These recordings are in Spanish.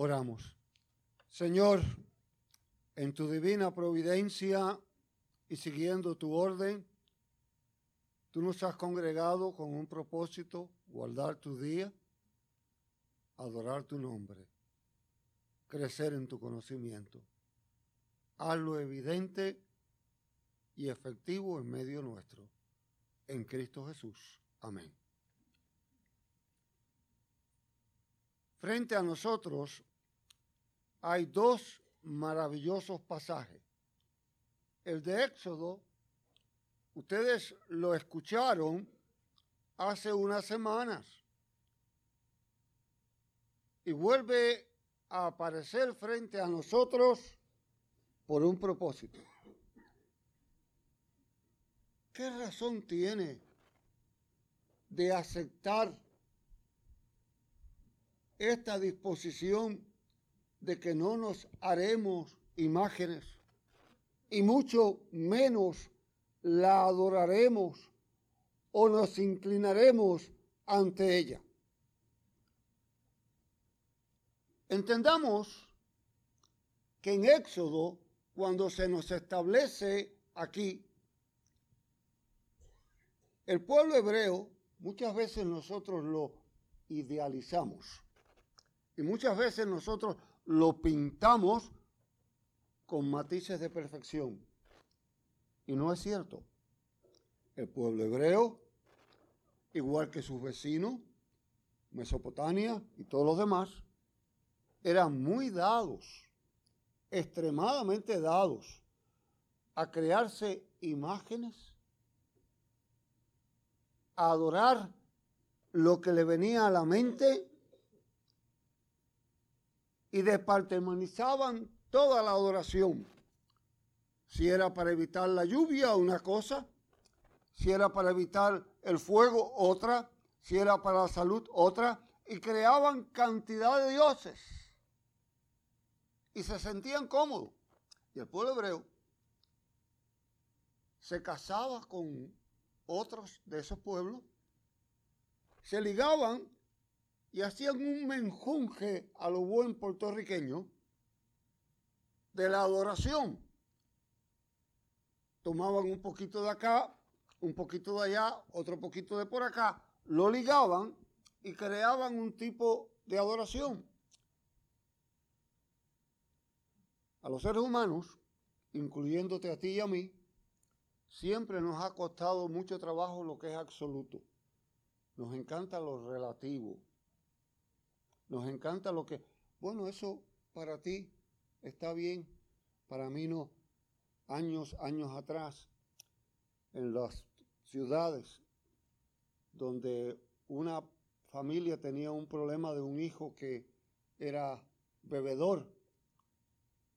Oramos. Señor, en tu divina providencia y siguiendo tu orden, tú nos has congregado con un propósito, guardar tu día, adorar tu nombre, crecer en tu conocimiento. Hazlo evidente y efectivo en medio nuestro. En Cristo Jesús. Amén. Frente a nosotros hay dos maravillosos pasajes. El de Éxodo, ustedes lo escucharon hace unas semanas y vuelve a aparecer frente a nosotros por un propósito. ¿Qué razón tiene de aceptar esta disposición de que no nos haremos imágenes y mucho menos la adoraremos o nos inclinaremos ante ella. Entendamos que en Éxodo, cuando se nos establece aquí, el pueblo hebreo, muchas veces nosotros lo idealizamos y muchas veces nosotros lo pintamos con matices de perfección. Y no es cierto. El pueblo hebreo, igual que sus vecinos, Mesopotamia y todos los demás, eran muy dados, extremadamente dados, a crearse imágenes, a adorar lo que le venía a la mente y departamentizaban toda la adoración. Si era para evitar la lluvia, una cosa, si era para evitar el fuego, otra, si era para la salud, otra, y creaban cantidad de dioses. Y se sentían cómodos. Y el pueblo hebreo se casaba con otros de esos pueblos, se ligaban y hacían un menjunje a lo buen puertorriqueño de la adoración. Tomaban un poquito de acá, un poquito de allá, otro poquito de por acá, lo ligaban y creaban un tipo de adoración. A los seres humanos, incluyéndote a ti y a mí, siempre nos ha costado mucho trabajo lo que es absoluto. Nos encanta lo relativo. Nos encanta lo que, bueno, eso para ti está bien, para mí no. Años, años atrás, en las ciudades donde una familia tenía un problema de un hijo que era bebedor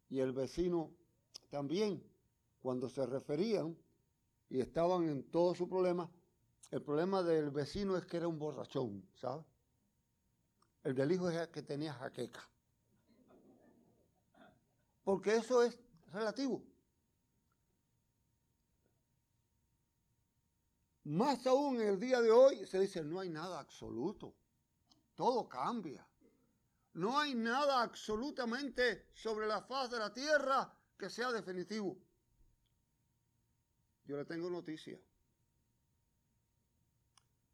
y el vecino también, cuando se referían y estaban en todo su problema, el problema del vecino es que era un borrachón, ¿sabes? El del hijo es que tenía jaqueca. Porque eso es relativo. Más aún en el día de hoy se dice, no hay nada absoluto. Todo cambia. No hay nada absolutamente sobre la faz de la tierra que sea definitivo. Yo le tengo noticia.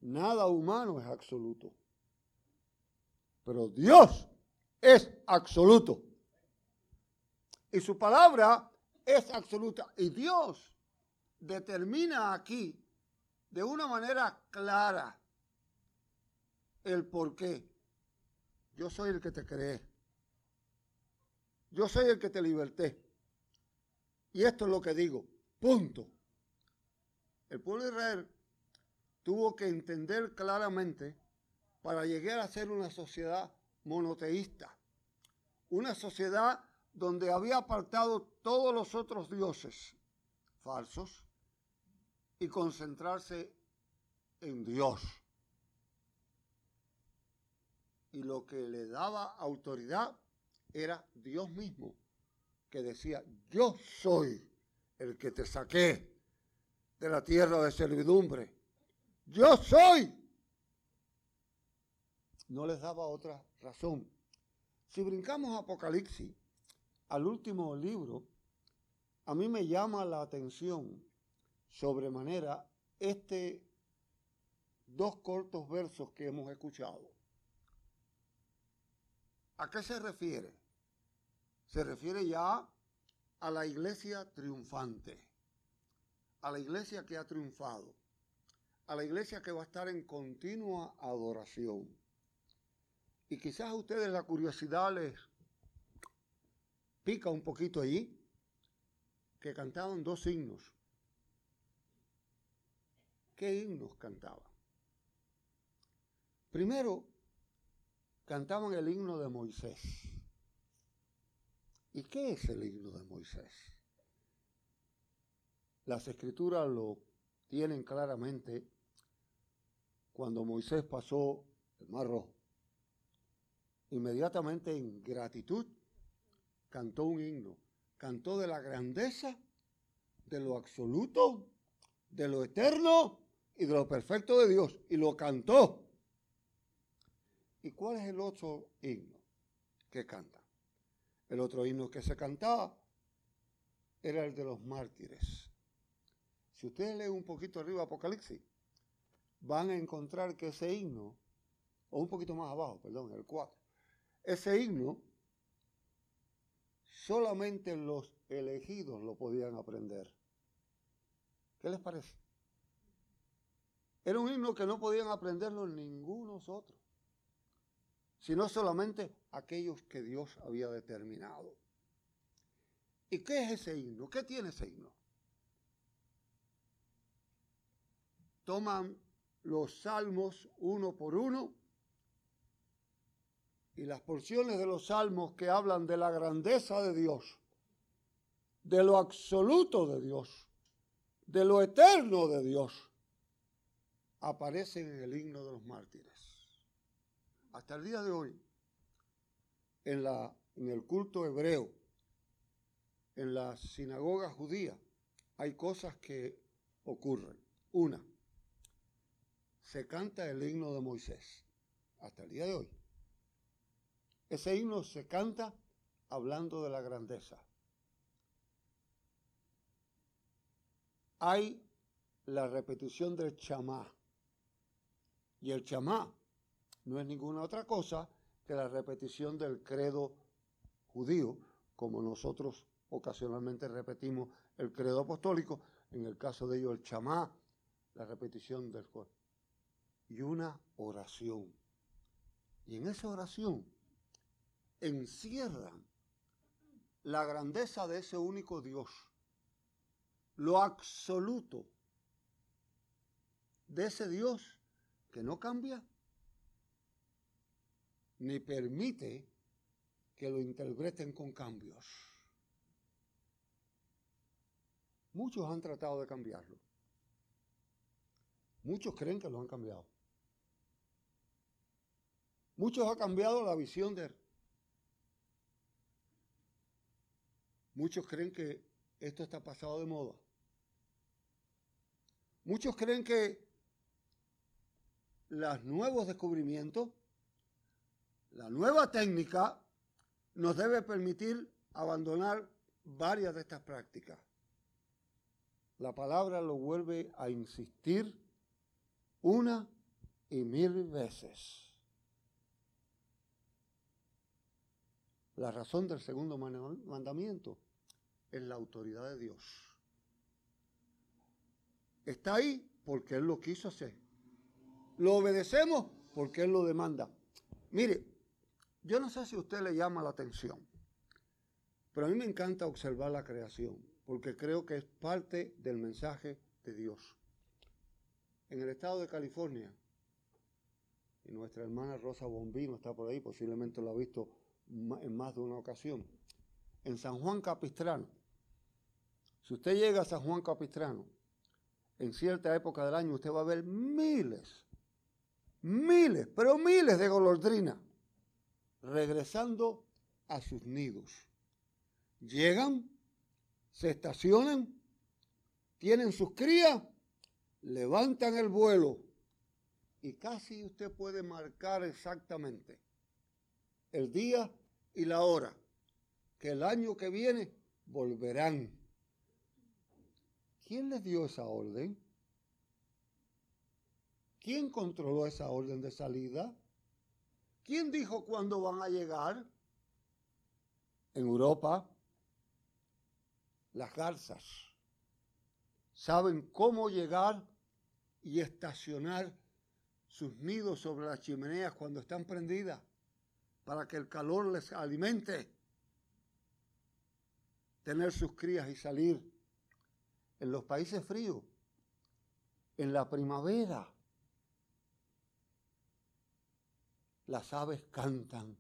Nada humano es absoluto. Pero Dios es absoluto. Y su palabra es absoluta. Y Dios determina aquí de una manera clara el por qué. Yo soy el que te creé. Yo soy el que te liberté. Y esto es lo que digo. Punto. El pueblo de Israel tuvo que entender claramente para llegar a ser una sociedad monoteísta, una sociedad donde había apartado todos los otros dioses falsos y concentrarse en Dios. Y lo que le daba autoridad era Dios mismo, que decía, yo soy el que te saqué de la tierra de servidumbre. Yo soy no les daba otra razón. Si brincamos Apocalipsis al último libro, a mí me llama la atención sobremanera este dos cortos versos que hemos escuchado. ¿A qué se refiere? Se refiere ya a la iglesia triunfante, a la iglesia que ha triunfado, a la iglesia que va a estar en continua adoración. Y quizás a ustedes la curiosidad les pica un poquito allí, que cantaban dos himnos. ¿Qué himnos cantaban? Primero, cantaban el himno de Moisés. ¿Y qué es el himno de Moisés? Las escrituras lo tienen claramente cuando Moisés pasó el mar rojo. Inmediatamente en gratitud cantó un himno. Cantó de la grandeza, de lo absoluto, de lo eterno y de lo perfecto de Dios. Y lo cantó. ¿Y cuál es el otro himno que canta? El otro himno que se cantaba era el de los mártires. Si ustedes leen un poquito arriba Apocalipsis, van a encontrar que ese himno, o un poquito más abajo, perdón, el 4, ese himno solamente los elegidos lo podían aprender. ¿Qué les parece? Era un himno que no podían aprenderlo ningunos otros sino solamente aquellos que Dios había determinado. ¿Y qué es ese himno? ¿Qué tiene ese himno? Toman los salmos uno por uno y las porciones de los salmos que hablan de la grandeza de Dios, de lo absoluto de Dios, de lo eterno de Dios, aparecen en el himno de los mártires hasta el día de hoy, en, la, en el culto hebreo, en la sinagoga judía, hay cosas que ocurren. Una, se canta el himno de Moisés, hasta el día de hoy. Ese himno se canta hablando de la grandeza. Hay la repetición del chamá. Y el chamá no es ninguna otra cosa que la repetición del credo judío, como nosotros ocasionalmente repetimos el credo apostólico, en el caso de ellos el chamá, la repetición del cuerpo. Y una oración. Y en esa oración encierran la grandeza de ese único Dios, lo absoluto de ese Dios que no cambia ni permite que lo interpreten con cambios. Muchos han tratado de cambiarlo. Muchos creen que lo han cambiado. Muchos han cambiado la visión de. Muchos creen que esto está pasado de moda. Muchos creen que los nuevos descubrimientos la nueva técnica nos debe permitir abandonar varias de estas prácticas. La palabra lo vuelve a insistir una y mil veces. La razón del segundo mandamiento es la autoridad de Dios. Está ahí porque Él lo quiso hacer. Lo obedecemos porque Él lo demanda. Mire, yo no sé si a usted le llama la atención, pero a mí me encanta observar la creación, porque creo que es parte del mensaje de Dios. En el estado de California, y nuestra hermana Rosa Bombino está por ahí, posiblemente lo ha visto en más de una ocasión, en San Juan Capistrano. Si usted llega a San Juan Capistrano, en cierta época del año usted va a ver miles, miles, pero miles de golondrinas regresando a sus nidos. Llegan, se estacionan, tienen sus crías, levantan el vuelo y casi usted puede marcar exactamente el día y la hora, que el año que viene volverán. ¿Quién les dio esa orden? ¿Quién controló esa orden de salida? ¿Quién dijo cuándo van a llegar? En Europa, las garzas saben cómo llegar y estacionar sus nidos sobre las chimeneas cuando están prendidas para que el calor les alimente, tener sus crías y salir. En los países fríos, en la primavera, las aves cantan,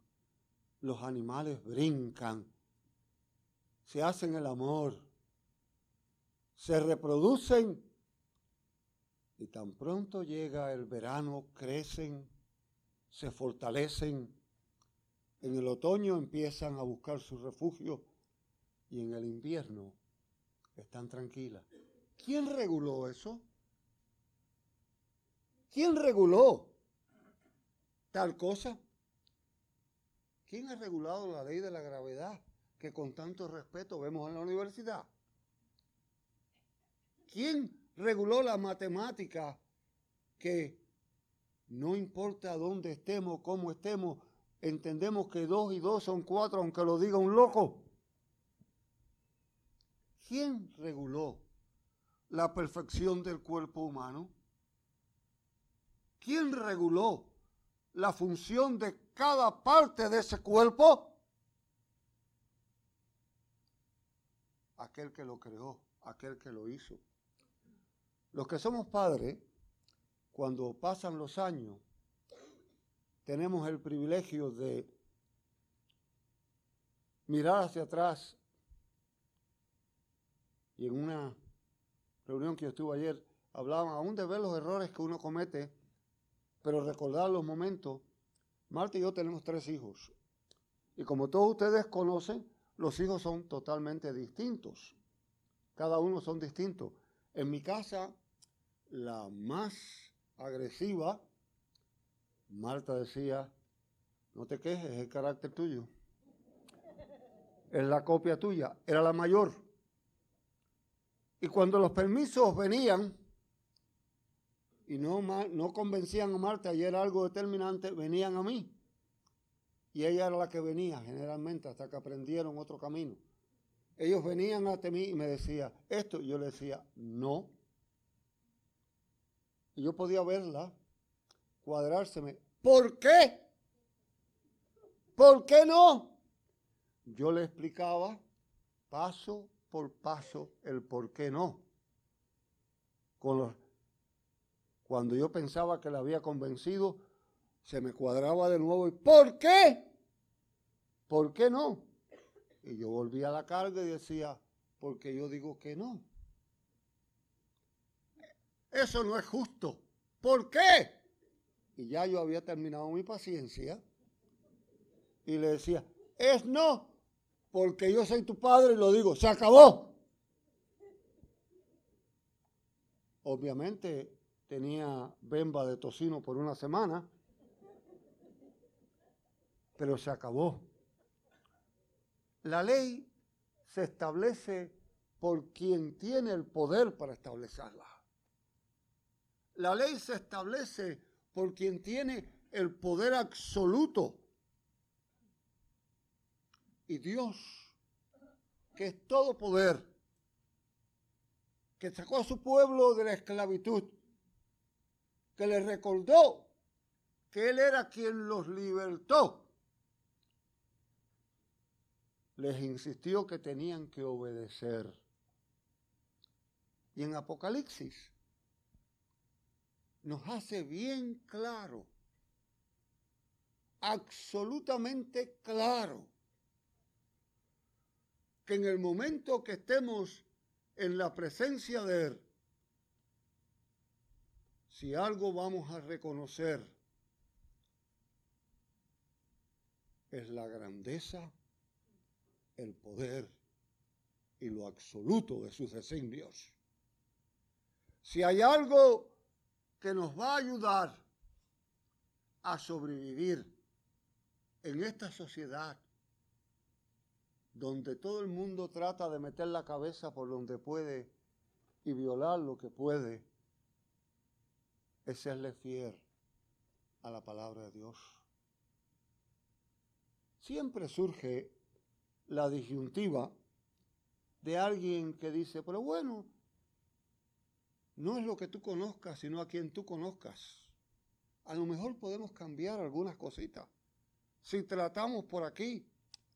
los animales brincan, se hacen el amor, se reproducen y tan pronto llega el verano, crecen, se fortalecen. En el otoño empiezan a buscar su refugio y en el invierno están tranquilas. ¿Quién reguló eso? ¿Quién reguló tal cosa? ¿Quién ha regulado la ley de la gravedad que con tanto respeto vemos en la universidad? ¿Quién reguló la matemática que no importa dónde estemos, cómo estemos, entendemos que dos y dos son cuatro, aunque lo diga un loco. ¿Quién reguló la perfección del cuerpo humano? ¿Quién reguló la función de cada parte de ese cuerpo? Aquel que lo creó, aquel que lo hizo. Los que somos padres, cuando pasan los años, tenemos el privilegio de mirar hacia atrás y en una reunión que yo estuve ayer, hablaban aún de ver los errores que uno comete, pero recordar los momentos. Marta y yo tenemos tres hijos. Y como todos ustedes conocen, los hijos son totalmente distintos. Cada uno son distintos. En mi casa, la más agresiva, Marta decía, no te quejes, es el carácter tuyo. Es la copia tuya, era la mayor. Y cuando los permisos venían y no, no convencían a Marta y era algo determinante, venían a mí. Y ella era la que venía generalmente hasta que aprendieron otro camino. Ellos venían ante mí y me decía esto, yo le decía, no. Y yo podía verla cuadrárseme. ¿Por qué? ¿Por qué no? Yo le explicaba paso por paso el por qué no. cuando yo pensaba que la había convencido, se me cuadraba de nuevo y ¿por qué? ¿Por qué no? Y yo volvía a la carga y decía, porque yo digo que no. Eso no es justo. ¿Por qué? Y ya yo había terminado mi paciencia. Y le decía, es no, porque yo soy tu padre y lo digo, se acabó. Obviamente tenía bemba de tocino por una semana, pero se acabó. La ley se establece por quien tiene el poder para establecerla. La ley se establece por quien tiene el poder absoluto. Y Dios, que es todo poder, que sacó a su pueblo de la esclavitud, que le recordó que Él era quien los libertó les insistió que tenían que obedecer. Y en Apocalipsis nos hace bien claro, absolutamente claro, que en el momento que estemos en la presencia de Él, si algo vamos a reconocer, es la grandeza el poder y lo absoluto de sus designios. Si hay algo que nos va a ayudar a sobrevivir en esta sociedad donde todo el mundo trata de meter la cabeza por donde puede y violar lo que puede, es serle fiel a la palabra de Dios. Siempre surge la disyuntiva de alguien que dice, pero bueno, no es lo que tú conozcas, sino a quien tú conozcas. A lo mejor podemos cambiar algunas cositas. Si tratamos por aquí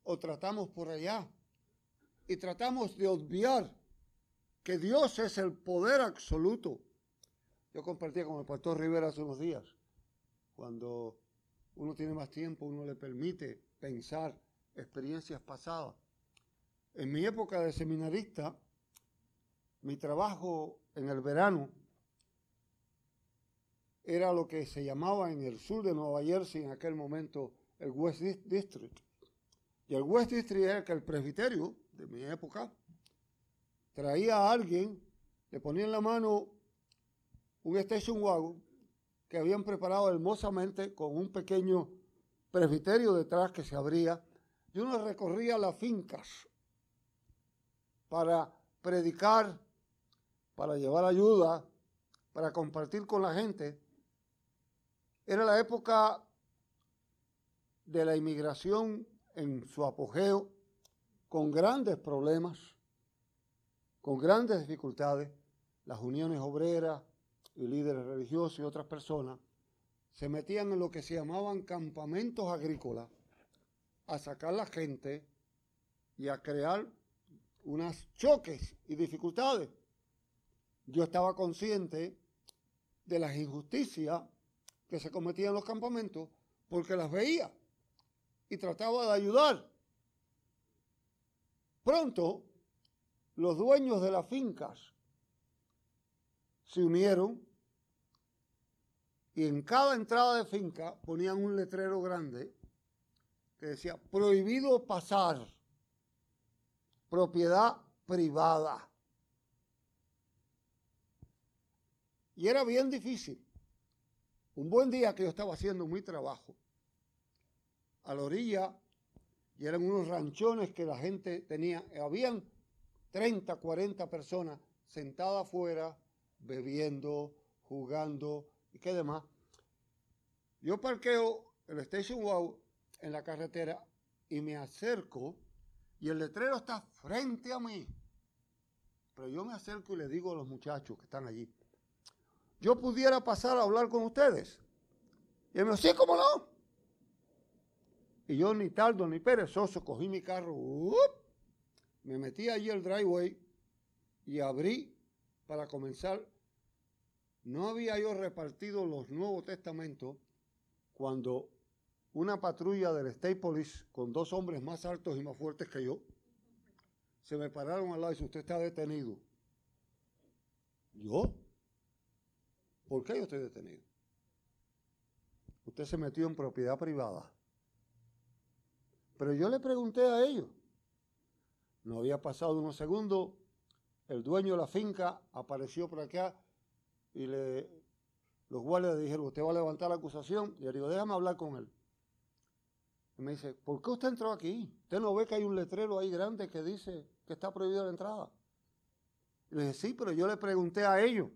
o tratamos por allá y tratamos de obviar que Dios es el poder absoluto. Yo compartía con el pastor Rivera hace unos días, cuando uno tiene más tiempo, uno le permite pensar experiencias pasadas. En mi época de seminarista, mi trabajo en el verano era lo que se llamaba en el sur de Nueva Jersey en aquel momento el West District. Y el West District era que el presbiterio de mi época traía a alguien, le ponía en la mano un station wagon que habían preparado hermosamente con un pequeño presbiterio detrás que se abría y uno recorría las fincas para predicar, para llevar ayuda, para compartir con la gente. Era la época de la inmigración en su apogeo, con grandes problemas, con grandes dificultades. Las uniones obreras y líderes religiosos y otras personas se metían en lo que se llamaban campamentos agrícolas a sacar la gente y a crear unos choques y dificultades. Yo estaba consciente de las injusticias que se cometían en los campamentos porque las veía y trataba de ayudar. Pronto, los dueños de las fincas se unieron y en cada entrada de finca ponían un letrero grande que decía prohibido pasar, propiedad privada. Y era bien difícil. Un buen día que yo estaba haciendo mi trabajo, a la orilla y eran unos ranchones que la gente tenía, habían 30, 40 personas sentadas afuera, bebiendo, jugando y qué demás. Yo parqueo el Station Wow en la carretera y me acerco y el letrero está frente a mí. Pero yo me acerco y le digo a los muchachos que están allí, yo pudiera pasar a hablar con ustedes. Y él me dice, sí, cómo no. Y yo ni tardo ni perezoso cogí mi carro, me metí allí al driveway y abrí para comenzar. No había yo repartido los Nuevos Testamentos cuando una patrulla del State Police con dos hombres más altos y más fuertes que yo se me pararon al lado y dice, usted está detenido. ¿Yo? ¿Por qué yo estoy detenido? Usted se metió en propiedad privada. Pero yo le pregunté a ellos. No había pasado unos segundos, el dueño de la finca apareció por acá y le, los guardias le dijeron, usted va a levantar la acusación. Y le digo, déjame hablar con él. Y me dice, ¿por qué usted entró aquí? ¿Usted no ve que hay un letrero ahí grande que dice que está prohibida la entrada? Y le dije, sí, pero yo le pregunté a ellos.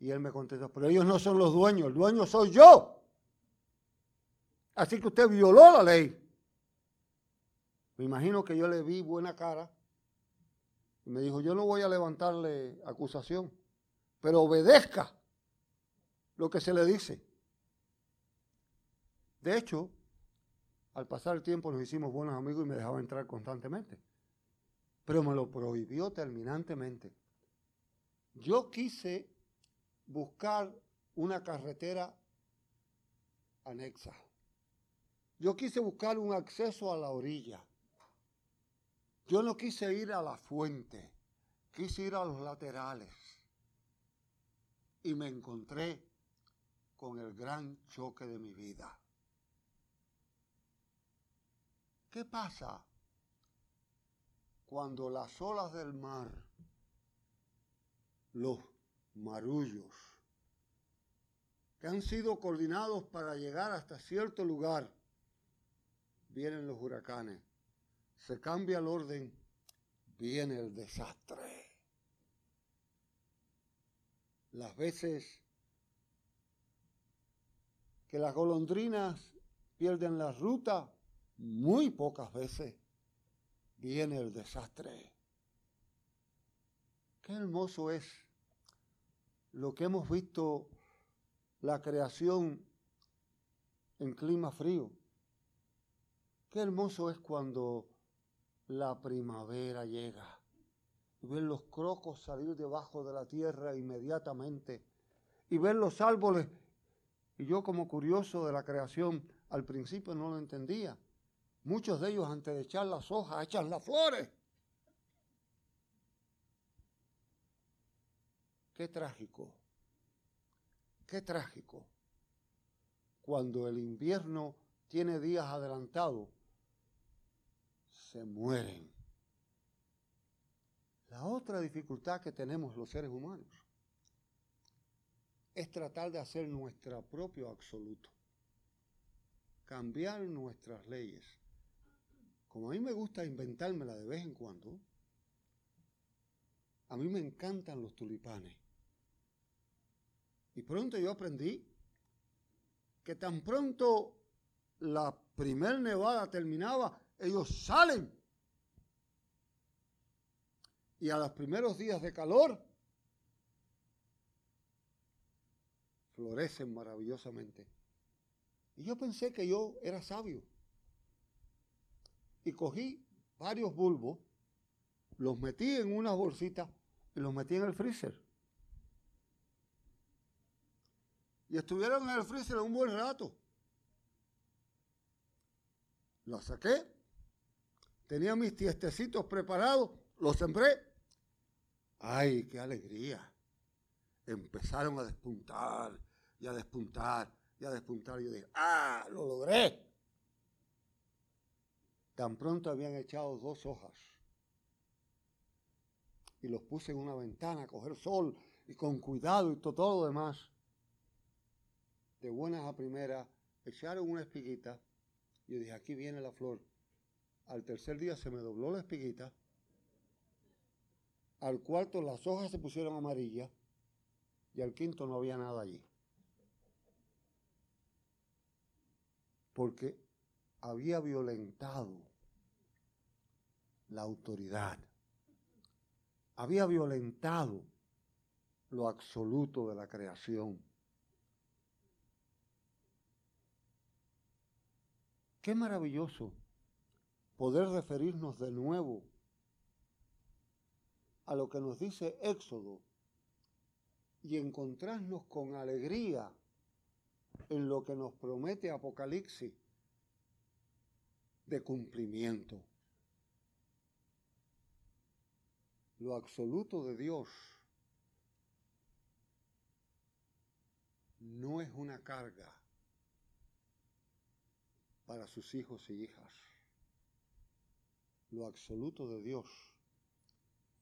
Y él me contestó, pero ellos no son los dueños, el dueño soy yo. Así que usted violó la ley. Me imagino que yo le vi buena cara y me dijo, yo no voy a levantarle acusación, pero obedezca lo que se le dice. De hecho, al pasar el tiempo nos hicimos buenos amigos y me dejaba entrar constantemente, pero me lo prohibió terminantemente. Yo quise buscar una carretera anexa. Yo quise buscar un acceso a la orilla. Yo no quise ir a la fuente, quise ir a los laterales. Y me encontré con el gran choque de mi vida. ¿Qué pasa cuando las olas del mar, los marullos, que han sido coordinados para llegar hasta cierto lugar, vienen los huracanes? Se cambia el orden, viene el desastre. Las veces que las golondrinas pierden la ruta, muy pocas veces viene el desastre. Qué hermoso es lo que hemos visto la creación en clima frío. Qué hermoso es cuando la primavera llega y ver los crocos salir debajo de la tierra inmediatamente y ver los árboles. Y yo como curioso de la creación, al principio no lo entendía. Muchos de ellos antes de echar las hojas echan las flores. Qué trágico, qué trágico cuando el invierno tiene días adelantados, se mueren. La otra dificultad que tenemos los seres humanos es tratar de hacer nuestro propio absoluto, cambiar nuestras leyes. Como a mí me gusta inventármela de vez en cuando, a mí me encantan los tulipanes. Y pronto yo aprendí que tan pronto la primer nevada terminaba, ellos salen. Y a los primeros días de calor, florecen maravillosamente. Y yo pensé que yo era sabio. Y cogí varios bulbos, los metí en una bolsita y los metí en el freezer. y estuvieron en el freezer un buen rato. Los saqué, tenía mis tiestecitos preparados, los sembré. ¡Ay, qué alegría! Empezaron a despuntar y a despuntar y a despuntar. Y yo dije, ¡ah, lo logré! Tan pronto habían echado dos hojas y los puse en una ventana a coger sol y con cuidado y todo, todo lo demás de buenas a primeras, echaron una espiguita. Yo dije, aquí viene la flor. Al tercer día se me dobló la espiguita. Al cuarto las hojas se pusieron amarillas. Y al quinto no había nada allí. Porque había violentado la autoridad. Había violentado lo absoluto de la creación Qué maravilloso poder referirnos de nuevo a lo que nos dice Éxodo y encontrarnos con alegría en lo que nos promete Apocalipsis de cumplimiento. Lo absoluto de Dios no es una carga para sus hijos y hijas. Lo absoluto de Dios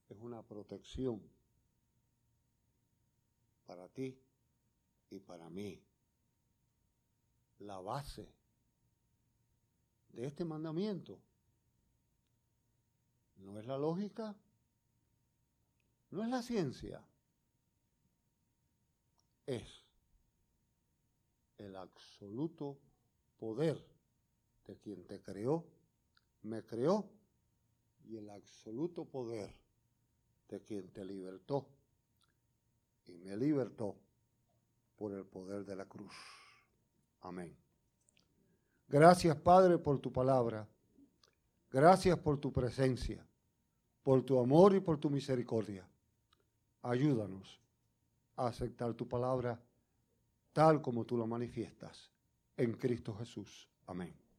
es una protección para ti y para mí. La base de este mandamiento no es la lógica, no es la ciencia, es el absoluto poder de quien te creó, me creó, y el absoluto poder de quien te libertó y me libertó por el poder de la cruz. Amén. Gracias Padre por tu palabra. Gracias por tu presencia, por tu amor y por tu misericordia. Ayúdanos a aceptar tu palabra tal como tú lo manifiestas en Cristo Jesús. Amén.